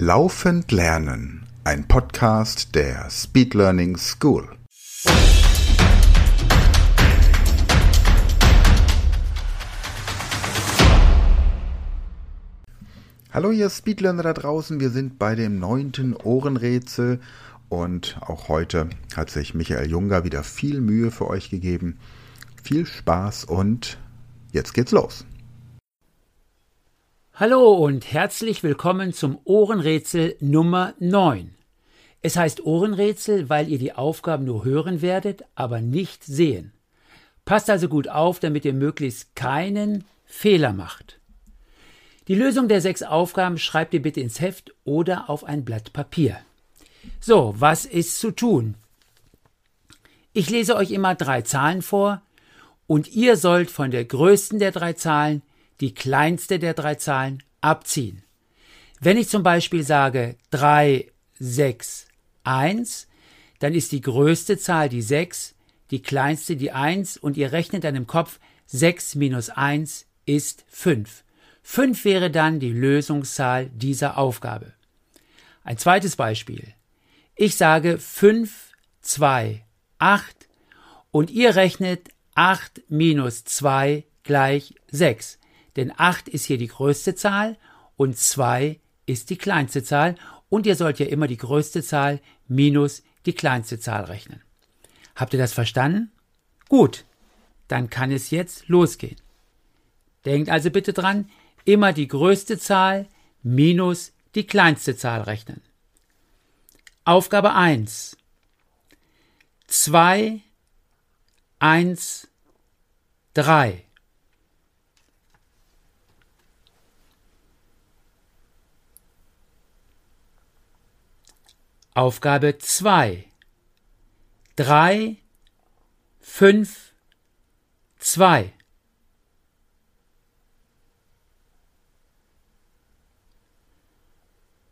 Laufend Lernen, ein Podcast der Speed Learning School. Hallo ihr Speedlearner da draußen, wir sind bei dem neunten Ohrenrätsel und auch heute hat sich Michael Junger wieder viel Mühe für euch gegeben. Viel Spaß und jetzt geht's los. Hallo und herzlich willkommen zum Ohrenrätsel Nummer 9. Es heißt Ohrenrätsel, weil ihr die Aufgaben nur hören werdet, aber nicht sehen. Passt also gut auf, damit ihr möglichst keinen Fehler macht. Die Lösung der sechs Aufgaben schreibt ihr bitte ins Heft oder auf ein Blatt Papier. So, was ist zu tun? Ich lese euch immer drei Zahlen vor und ihr sollt von der größten der drei Zahlen die kleinste der drei Zahlen abziehen. Wenn ich zum Beispiel sage 3, 6, 1, dann ist die größte Zahl die 6, die kleinste die 1 und ihr rechnet dann im Kopf 6 minus 1 ist 5. 5 wäre dann die Lösungszahl dieser Aufgabe. Ein zweites Beispiel. Ich sage 5, 2, 8 und ihr rechnet 8 minus 2 gleich 6 denn 8 ist hier die größte Zahl und 2 ist die kleinste Zahl und ihr sollt ja immer die größte Zahl minus die kleinste Zahl rechnen. Habt ihr das verstanden? Gut, dann kann es jetzt losgehen. Denkt also bitte dran, immer die größte Zahl minus die kleinste Zahl rechnen. Aufgabe 1. 2, 1, 3. Aufgabe 2. 3, 5, 2.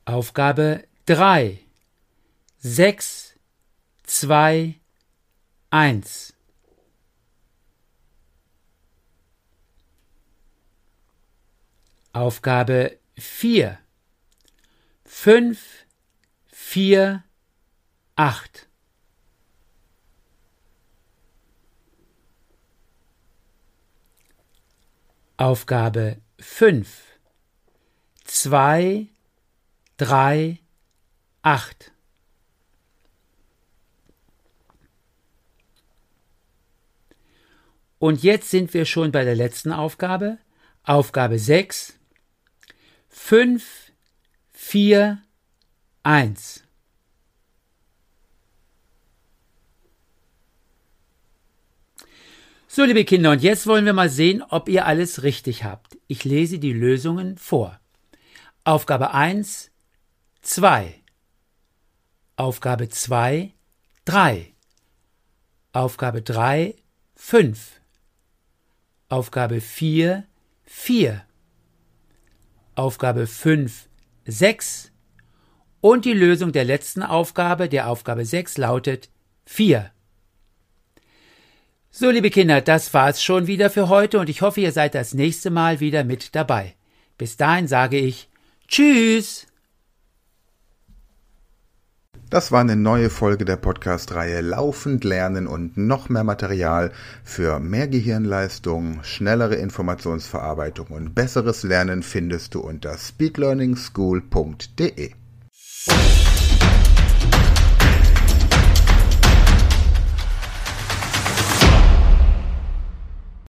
Aufgabe 3. 6, 2, 1. Aufgabe 4. 5, vier, acht. Aufgabe fünf, zwei, drei, acht. Und jetzt sind wir schon bei der letzten Aufgabe. Aufgabe sechs, fünf, vier, eins. So, liebe Kinder, und jetzt wollen wir mal sehen, ob ihr alles richtig habt. Ich lese die Lösungen vor. Aufgabe 1, 2. Aufgabe 2, 3. Aufgabe 3, 5. Aufgabe 4, 4. Aufgabe 5, 6. Und die Lösung der letzten Aufgabe, der Aufgabe 6, lautet 4. So, liebe Kinder, das war's schon wieder für heute und ich hoffe, ihr seid das nächste Mal wieder mit dabei. Bis dahin sage ich Tschüss! Das war eine neue Folge der Podcast-Reihe Laufend lernen und noch mehr Material für mehr Gehirnleistung, schnellere Informationsverarbeitung und besseres Lernen findest du unter speedlearningschool.de. Thank you.